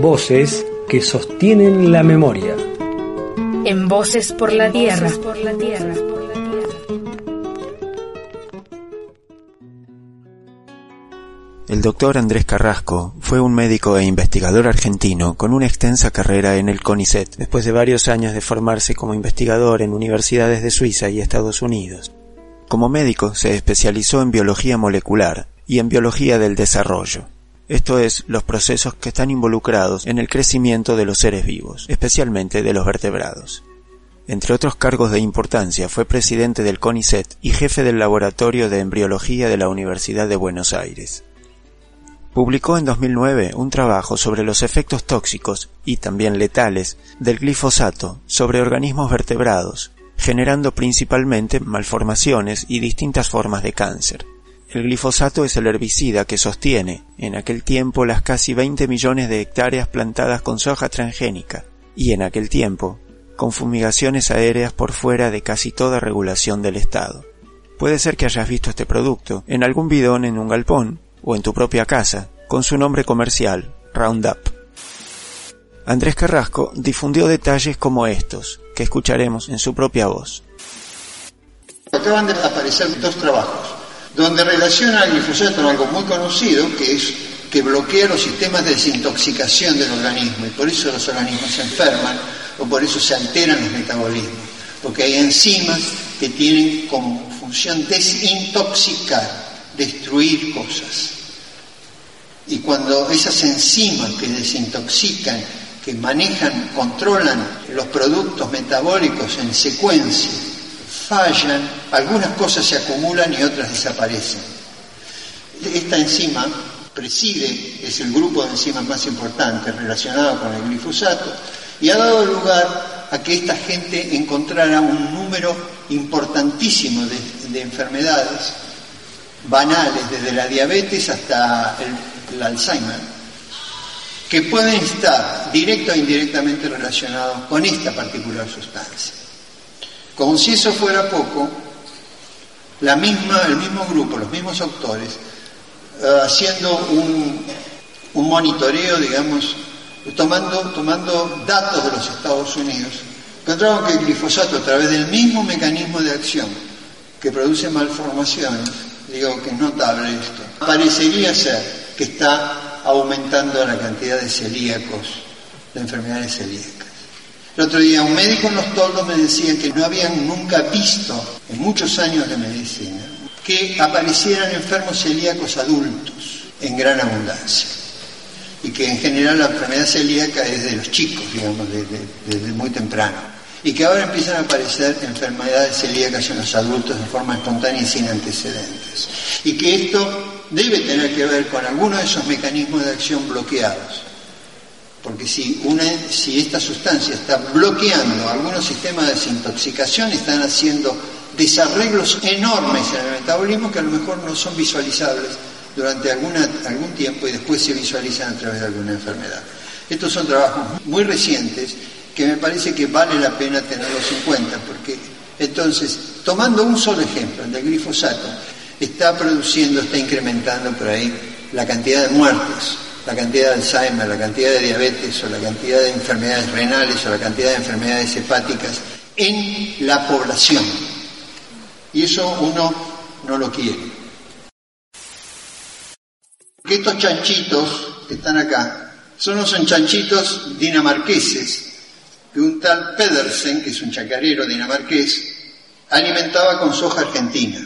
Voces que sostienen la memoria. En Voces por la Tierra. El doctor Andrés Carrasco fue un médico e investigador argentino con una extensa carrera en el CONICET, después de varios años de formarse como investigador en universidades de Suiza y Estados Unidos. Como médico se especializó en biología molecular y en biología del desarrollo, esto es, los procesos que están involucrados en el crecimiento de los seres vivos, especialmente de los vertebrados. Entre otros cargos de importancia fue presidente del CONICET y jefe del Laboratorio de Embriología de la Universidad de Buenos Aires. Publicó en 2009 un trabajo sobre los efectos tóxicos y también letales del glifosato sobre organismos vertebrados, generando principalmente malformaciones y distintas formas de cáncer. El glifosato es el herbicida que sostiene, en aquel tiempo, las casi 20 millones de hectáreas plantadas con soja transgénica, y en aquel tiempo, con fumigaciones aéreas por fuera de casi toda regulación del Estado. Puede ser que hayas visto este producto en algún bidón en un galpón o en tu propia casa, con su nombre comercial, Roundup. Andrés Carrasco difundió detalles como estos, que escucharemos en su propia voz. Acaban de dos trabajos donde relaciona el glifosato con algo muy conocido, que es que bloquea los sistemas de desintoxicación del organismo y por eso los organismos se enferman o por eso se alteran los metabolismos, porque hay enzimas que tienen como función desintoxicar, destruir cosas. Y cuando esas enzimas que desintoxican, que manejan, controlan los productos metabólicos en secuencia, fallan, algunas cosas se acumulan y otras desaparecen. Esta enzima preside, es el grupo de enzimas más importante relacionado con el glifosato, y ha dado lugar a que esta gente encontrara un número importantísimo de, enfermedades banales, desde la diabetes hasta el, Alzheimer, que pueden estar directa o indirectamente relacionados con esta particular sustancia. Como si eso fuera poco, la misma, el mismo grupo, los mismos autores, eh, haciendo un, monitoreo, digamos, tomando, tomando datos de los Estados Unidos, encontraron que el glifosato, a través del mismo mecanismo de acción que produce malformaciones, digo que es notable esto, parecería ser que está aumentando la cantidad de celíacos, de enfermedades celíacas. El otro día un médico en los toldos me decía que no habían nunca visto, en muchos años de medicina, que aparecieran enfermos celíacos adultos en gran abundancia. Y que en general la enfermedad celíaca es de los chicos, digamos, desde, muy temprano. Y que ahora empiezan a aparecer enfermedades celíacas en los adultos de forma espontánea y sin antecedentes. Y que esto debe tener que ver con algunos de esos mecanismos de acción bloqueados porque si, una, si esta sustancia está bloqueando algunos sistemas de desintoxicación, están haciendo desarreglos enormes en el metabolismo que a lo mejor no son visualizables durante algún tiempo y después se visualizan a través de alguna enfermedad. Estos son trabajos muy recientes que me parece que vale la pena tenerlos en cuenta, porque entonces, tomando un solo ejemplo, el del glifosato, está produciendo, está incrementando por ahí la cantidad de muertes la cantidad de Alzheimer, la cantidad de diabetes o la cantidad de enfermedades renales o la cantidad de enfermedades hepáticas en la población. Y eso uno no lo quiere. Porque estos chanchitos que están acá son los chanchitos dinamarqueses que un tal Pedersen, que es un chacarero dinamarqués, alimentaba con soja argentina.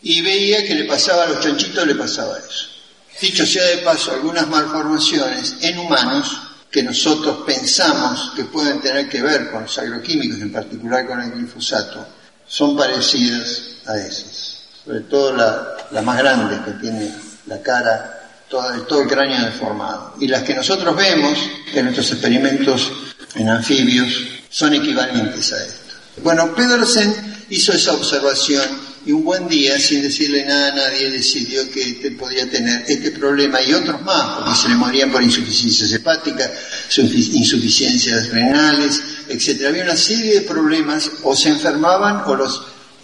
Y veía que le pasaba a los chanchitos, le pasaba eso. Dicho sea de paso, algunas malformaciones en humanos que nosotros pensamos que pueden tener que ver con los agroquímicos, en particular con el glifosato, son parecidas a esas. Sobre todo la, más grande que tiene la cara, todo, todo el cráneo deformado. Y las que nosotros vemos en nuestros experimentos en anfibios son equivalentes a esto. Bueno, Pedersen hizo esa observación y un buen día, sin decirle nada a nadie, decidió que este podía tener este problema y otros más, porque se le morían por insuficiencias hepáticas, insuficiencias renales, etc. Había una serie de problemas, o se enfermaban o los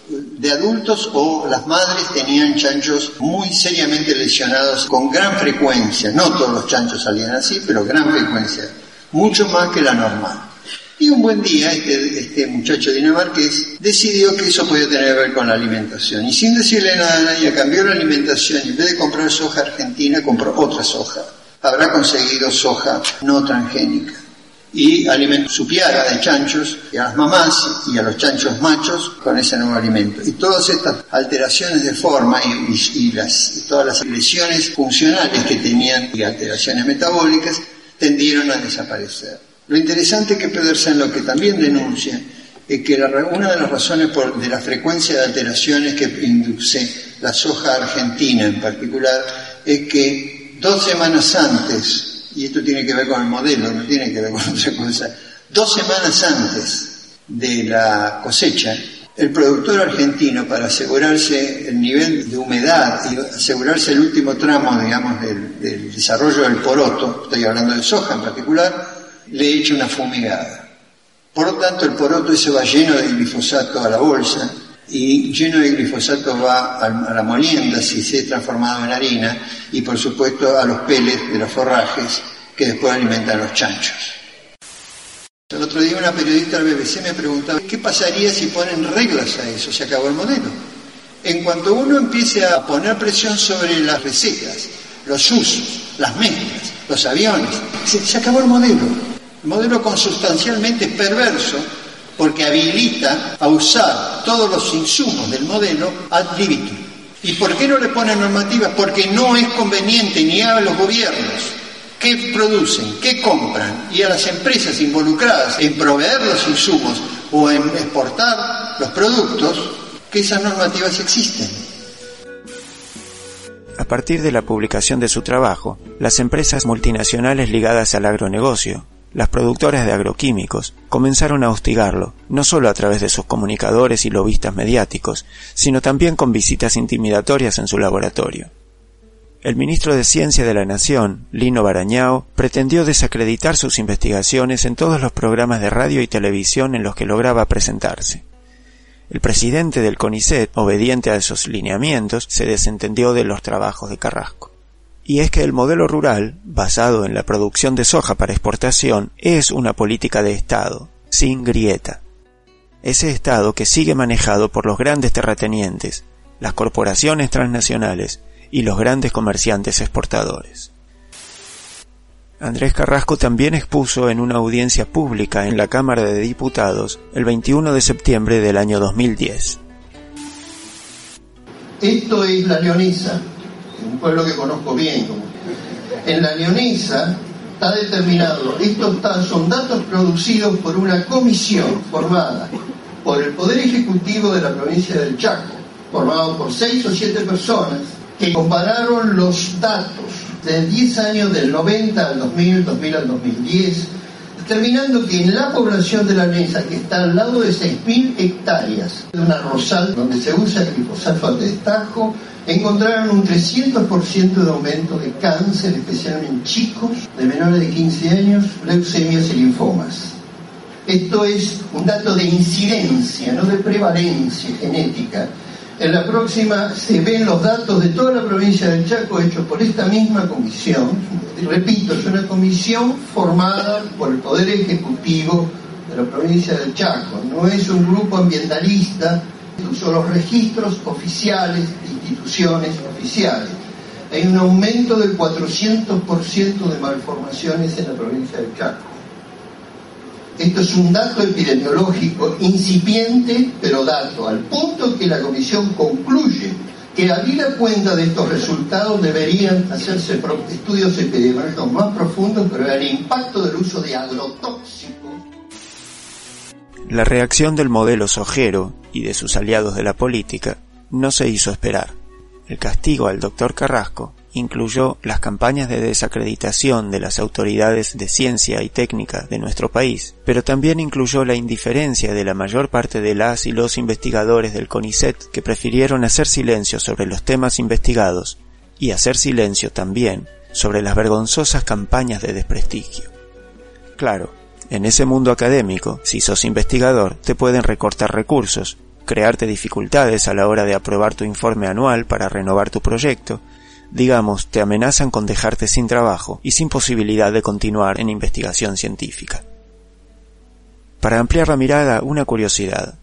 de adultos o las madres tenían chanchos muy seriamente lesionados con gran frecuencia. No todos los chanchos salían así, pero gran frecuencia, mucho más que la normal. Y un buen día este, este muchacho dinamarqués decidió que eso podía tener que ver con la alimentación. Y sin decirle nada a nadie, cambió la alimentación y en vez de comprar soja argentina, compró otra soja. Habrá conseguido soja no transgénica y alimentó su piara de chanchos y a las mamás y a los chanchos machos con ese nuevo alimento. Y todas estas alteraciones de forma y, las, todas las lesiones funcionales que tenían y alteraciones metabólicas tendieron a desaparecer. Lo interesante es que Pedersen lo que también denuncia es que una de las razones por, de la frecuencia de alteraciones que induce la soja argentina en particular es que dos semanas antes y esto tiene que ver con el modelo, no tiene que ver con otra cosa, dos semanas antes de la cosecha, el productor argentino, para asegurarse el nivel de humedad y asegurarse el último tramo, digamos, del, desarrollo del poroto, estoy hablando de soja en particular, le echa una fumigada. Por lo tanto, el poroto ese va lleno de glifosato a la bolsa y lleno de glifosato va a la molienda si se ha transformado en harina y por supuesto a los peles de los forrajes que después alimentan los chanchos. El otro día una periodista del BBC me preguntaba, ¿qué pasaría si ponen reglas a eso? Se acabó el modelo. En cuanto uno empiece a poner presión sobre las recetas, los usos, las mezclas, los aviones, se, acabó el modelo. El modelo consustancialmente perverso porque habilita a usar todos los insumos del modelo ad libitum. ¿Y por qué no le ponen normativas? Porque no es conveniente ni a los gobiernos que producen, que compran y a las empresas involucradas en proveer los insumos o en exportar los productos, que esas normativas existen. A partir de la publicación de su trabajo, las empresas multinacionales ligadas al agronegocio las productoras de agroquímicos comenzaron a hostigarlo, no solo a través de sus comunicadores y lobistas mediáticos, sino también con visitas intimidatorias en su laboratorio. El ministro de Ciencia de la Nación, Lino Barañao, pretendió desacreditar sus investigaciones en todos los programas de radio y televisión en los que lograba presentarse. El presidente del CONICET, obediente a esos lineamientos, se desentendió de los trabajos de Carrasco y es que el modelo rural, basado en la producción de soja para exportación, es una política de Estado, sin grieta. Ese Estado que sigue manejado por los grandes terratenientes, las corporaciones transnacionales y los grandes comerciantes exportadores. Andrés Carrasco también expuso en una audiencia pública en la Cámara de Diputados el 21 de septiembre del año 2010. Esto es la leonisa, un pueblo que conozco bien. En la Leonesa está determinado, estos son datos producidos por una comisión formada por el Poder Ejecutivo de la provincia del Chaco, formado por seis o siete personas, que compararon los datos de 10 años del 90 al 2000, 2000 al 2010, determinando que en la población de la Nesa, que está al lado de 6.000 hectáreas de una rosal donde se usa el glifosato de destajo, encontraron un 300% de aumento de cáncer, especialmente en chicos de menores de 15 años, leucemias y linfomas. Esto es un dato de incidencia, no de prevalencia genética. En la próxima se ven los datos de toda la provincia del Chaco hechos por esta misma comisión. Repito, es una comisión formada por el Poder Ejecutivo de la provincia del Chaco. No es un grupo ambientalista, son los registros oficiales instituciones oficiales. Hay un aumento del 400% de malformaciones en la provincia del Chaco. Esto es un dato epidemiológico incipiente, pero dato, al punto que la comisión concluye que habida cuenta de estos resultados deberían hacerse estudios epidemiológicos más profundos, pero el impacto del uso de agrotóxicos. La reacción del modelo sojero y de sus aliados de la política no se hizo esperar. El castigo al doctor Carrasco incluyó las campañas de desacreditación de las autoridades de ciencia y técnica de nuestro país, pero también incluyó la indiferencia de la mayor parte de las y los investigadores del CONICET que prefirieron hacer silencio sobre los temas investigados y hacer silencio también sobre las vergonzosas campañas de desprestigio. Claro, en ese mundo académico, si sos investigador, te pueden recortar recursos, crearte dificultades a la hora de aprobar tu informe anual para renovar tu proyecto, digamos, te amenazan con dejarte sin trabajo y sin posibilidad de continuar en investigación científica. Para ampliar la mirada, una curiosidad.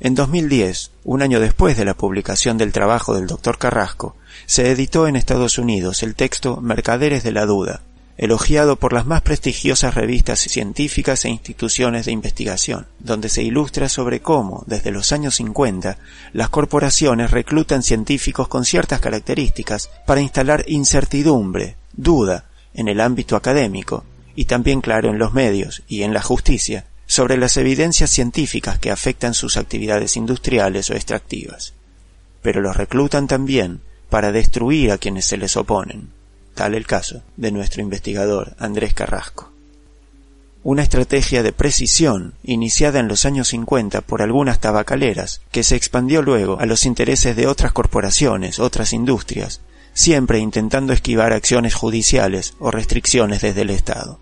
En 2010, un año después de la publicación del trabajo del Dr. Carrasco, se editó en Estados Unidos el texto Mercaderes de la Duda, elogiado por las más prestigiosas revistas científicas e instituciones de investigación, donde se ilustra sobre cómo, desde los años 50, las corporaciones reclutan científicos con ciertas características para instalar incertidumbre, duda, en el ámbito académico, y también claro en los medios y en la justicia, sobre las evidencias científicas que afectan sus actividades industriales o extractivas. Pero los reclutan también para destruir a quienes se les oponen tal el caso de nuestro investigador Andrés Carrasco. Una estrategia de precisión iniciada en los años 50 por algunas tabacaleras, que se expandió luego a los intereses de otras corporaciones, otras industrias, siempre intentando esquivar acciones judiciales o restricciones desde el Estado.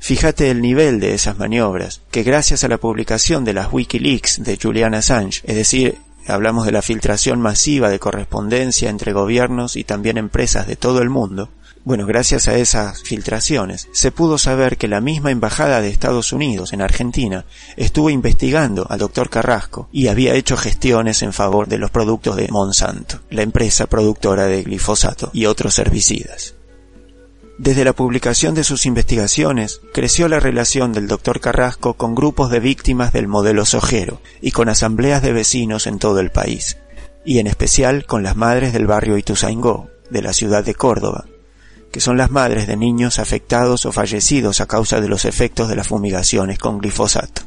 Fíjate el nivel de esas maniobras, que gracias a la publicación de las Wikileaks de Julian Assange, es decir, hablamos de la filtración masiva de correspondencia entre gobiernos y también empresas de todo el mundo, bueno, gracias a esas filtraciones, se pudo saber que la misma Embajada de Estados Unidos en Argentina estuvo investigando al doctor Carrasco y había hecho gestiones en favor de los productos de Monsanto, la empresa productora de glifosato y otros herbicidas. Desde la publicación de sus investigaciones, creció la relación del doctor Carrasco con grupos de víctimas del modelo sojero y con asambleas de vecinos en todo el país, y en especial con las madres del barrio Ituzaingó, de la ciudad de Córdoba, que son las madres de niños afectados o fallecidos a causa de los efectos de las fumigaciones con glifosato.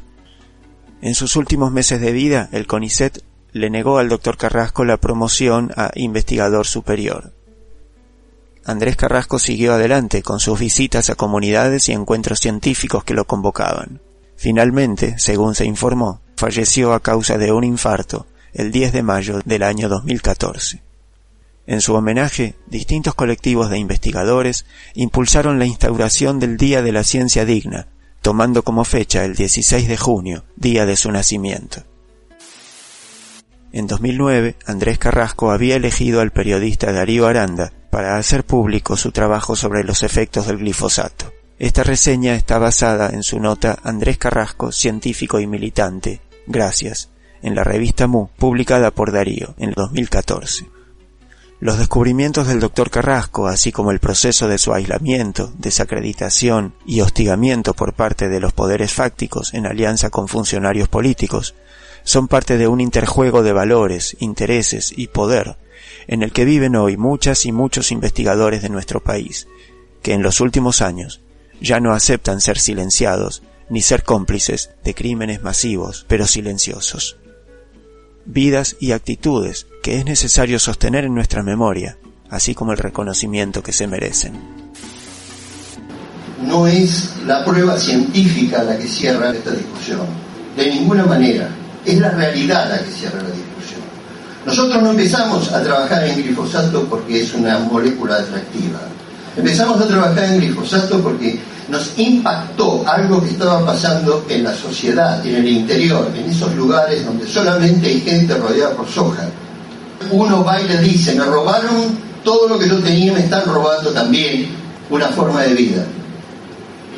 En sus últimos meses de vida, el CONICET le negó al doctor Carrasco la promoción a investigador superior, Andrés Carrasco siguió adelante con sus visitas a comunidades y encuentros científicos que lo convocaban. Finalmente, según se informó, falleció a causa de un infarto el 10 de mayo del año 2014. En su homenaje, distintos colectivos de investigadores impulsaron la instauración del Día de la Ciencia Digna, tomando como fecha el 16 de junio, día de su nacimiento. En 2009, Andrés Carrasco había elegido al periodista Darío Aranda para hacer público su trabajo sobre los efectos del glifosato. Esta reseña está basada en su nota Andrés Carrasco, científico y militante. Gracias, en la revista Mu, publicada por Darío en 2014. Los descubrimientos del doctor Carrasco, así como el proceso de su aislamiento, desacreditación y hostigamiento por parte de los poderes fácticos en alianza con funcionarios políticos, son parte de un interjuego de valores, intereses y poder en el que viven hoy muchas y muchos investigadores de nuestro país, que en los últimos años ya no aceptan ser silenciados ni ser cómplices de crímenes masivos pero silenciosos. Vidas y actitudes que es necesario sostener en nuestra memoria, así como el reconocimiento que se merecen. No es la prueba científica la que cierra esta discusión, de ninguna manera, es la realidad la que cierra la discusión. Nosotros no empezamos a trabajar en glifosato porque es una molécula atractiva. Empezamos a trabajar en glifosato porque nos impactó algo que estaba pasando en la sociedad, en el interior, en esos lugares donde solamente hay gente rodeada por soja. Uno va y le dice, me robaron todo lo que yo tenía, me están robando también una forma de vida.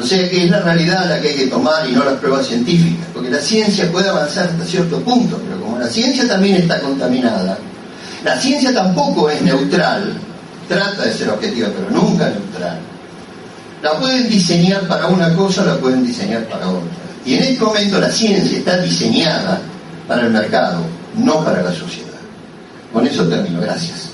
O sea que es la realidad la que hay que tomar y no las pruebas científicas, porque la ciencia puede avanzar hasta cierto punto, la ciencia también está contaminada, la ciencia tampoco es neutral, trata de ser objetiva, pero nunca neutral. La pueden diseñar para una cosa, la pueden diseñar para otra. Y en este momento la ciencia está diseñada para el mercado, no para la sociedad. Con eso termino. Gracias.